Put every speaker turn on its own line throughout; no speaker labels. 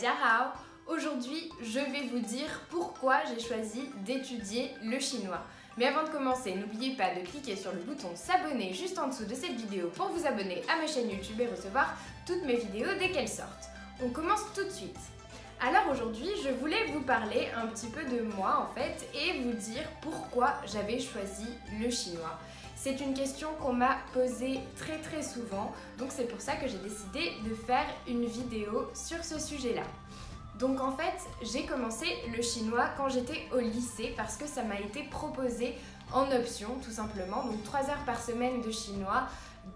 Hao. Aujourd'hui, je vais vous dire pourquoi j'ai choisi d'étudier le chinois. Mais avant de commencer, n'oubliez pas de cliquer sur le bouton s'abonner juste en dessous de cette vidéo pour vous abonner à ma chaîne YouTube et recevoir toutes mes vidéos dès qu'elles sortent. On commence tout de suite. Alors aujourd'hui, je voulais vous parler un petit peu de moi en fait et vous dire pourquoi j'avais choisi le chinois. C'est une question qu'on m'a posée très très souvent, donc c'est pour ça que j'ai décidé de faire une vidéo sur ce sujet-là. Donc en fait, j'ai commencé le chinois quand j'étais au lycée parce que ça m'a été proposé en option tout simplement, donc 3 heures par semaine de chinois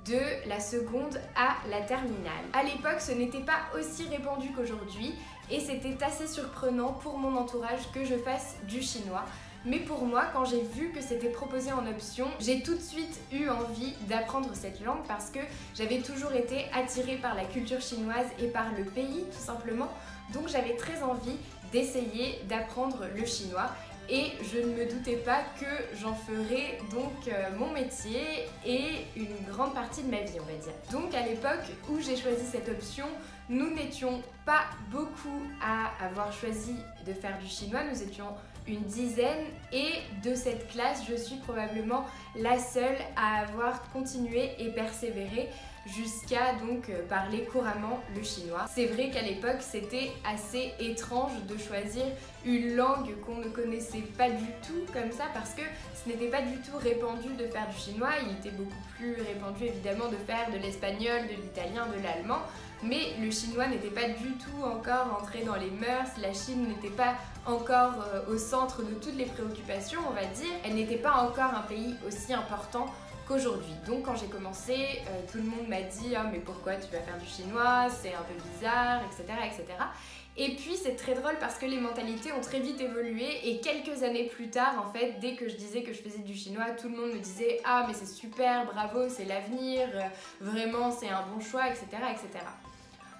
de la seconde à la terminale. À l'époque, ce n'était pas aussi répandu qu'aujourd'hui et c'était assez surprenant pour mon entourage que je fasse du chinois. Mais pour moi, quand j'ai vu que c'était proposé en option, j'ai tout de suite eu envie d'apprendre cette langue parce que j'avais toujours été attirée par la culture chinoise et par le pays tout simplement. Donc j'avais très envie d'essayer d'apprendre le chinois et je ne me doutais pas que j'en ferais donc euh, mon métier et une grande partie de ma vie on va dire. Donc à l'époque où j'ai choisi cette option, nous n'étions pas beaucoup à avoir choisi de faire du chinois, nous étions une dizaine et de cette classe, je suis probablement la seule à avoir continué et persévéré jusqu'à donc euh, parler couramment le chinois. C'est vrai qu'à l'époque, c'était assez étrange de choisir une langue qu'on ne connaissait pas du tout comme ça parce que ce n'était pas du tout répandu de faire du chinois, il était beaucoup plus répandu évidemment de faire de l'espagnol, de l'italien, de l'allemand mais le chinois n'était pas du tout encore entré dans les mœurs, la Chine n'était pas encore euh, au centre de toutes les préoccupations, on va dire. Elle n'était pas encore un pays aussi important qu'aujourd'hui. Donc quand j'ai commencé, euh, tout le monde m'a dit oh, mais pourquoi tu vas faire du chinois, c'est un peu bizarre, etc. etc. Et puis c'est très drôle parce que les mentalités ont très vite évolué et quelques années plus tard en fait dès que je disais que je faisais du chinois tout le monde me disait ah mais c'est super bravo c'est l'avenir euh, vraiment c'est un bon choix etc etc.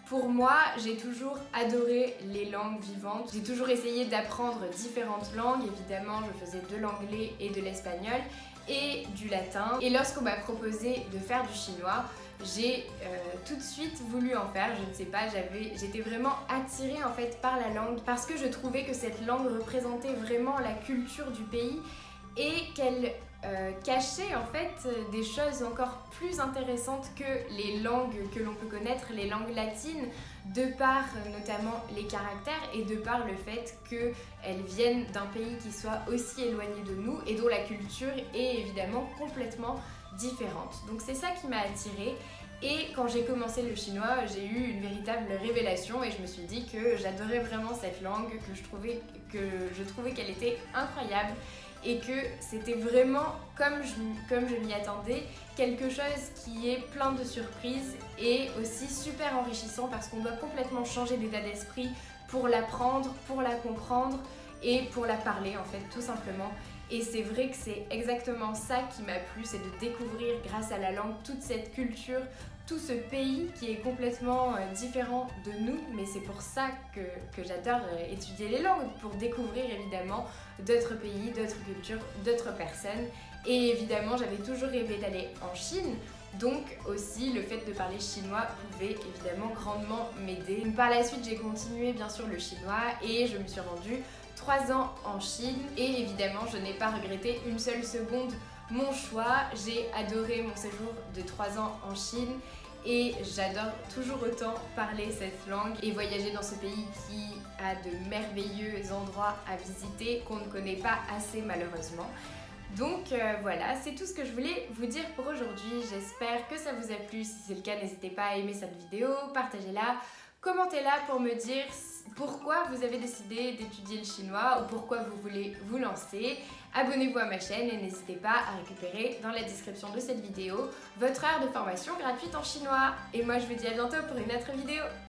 Pour moi, j'ai toujours adoré les langues vivantes. J'ai toujours essayé d'apprendre différentes langues. Évidemment, je faisais de l'anglais et de l'espagnol et du latin. Et lorsqu'on m'a proposé de faire du chinois, j'ai euh, tout de suite voulu en faire, je ne sais pas, j'étais vraiment attirée en fait par la langue parce que je trouvais que cette langue représentait vraiment la culture du pays et qu'elle euh, cachait en fait des choses encore plus intéressantes que les langues que l'on peut connaître, les langues latines, de par notamment les caractères et de par le fait qu'elles viennent d'un pays qui soit aussi éloigné de nous et dont la culture est évidemment complètement différente. Donc c'est ça qui m'a attirée et quand j'ai commencé le chinois, j'ai eu une véritable révélation et je me suis dit que j'adorais vraiment cette langue, que je trouvais qu'elle était incroyable et que c'était vraiment, comme je, comme m'y attendais, quelque chose qui est plein de surprises et aussi super enrichissant parce qu'on doit complètement changer d'état d'esprit pour l'apprendre, pour la comprendre et pour la parler en fait tout simplement. Et c'est vrai que c'est exactement ça qui m'a plu, c'est de découvrir grâce à la langue toute cette culture, tout ce pays qui est complètement euh, différent de nous, mais c'est pour ça que, j'adore euh, étudier les langues, pour découvrir évidemment d'autres pays, d'autres cultures, d'autres personnes. Et évidemment, j'avais toujours rêvé d'aller en Chine, donc aussi le fait de parler chinois pouvait évidemment grandement m'aider. Par la suite, j'ai continué bien sûr le chinois et je me suis rendue 3 ans en Chine et évidemment, je n'ai pas regretté une seule seconde mon choix. J'ai adoré mon séjour de 3 ans en Chine et j'adore toujours autant parler cette langue et voyager dans ce pays qui a de merveilleux endroits à visiter qu'on ne connaît pas assez malheureusement. Donc euh, voilà, c'est tout ce que je voulais vous dire pour aujourd'hui. J'espère que ça vous a plu. Si c'est le cas, n'hésitez pas à aimer cette vidéo, partagez-la, commentez-la pour me dire pourquoi vous avez décidé d'étudier le chinois ou pourquoi vous voulez vous lancer? Abonnez-vous à ma chaîne et n'hésitez pas à récupérer dans la description de cette vidéo votre heure de formation gratuite en chinois. Et moi je vous dis à bientôt pour une autre vidéo.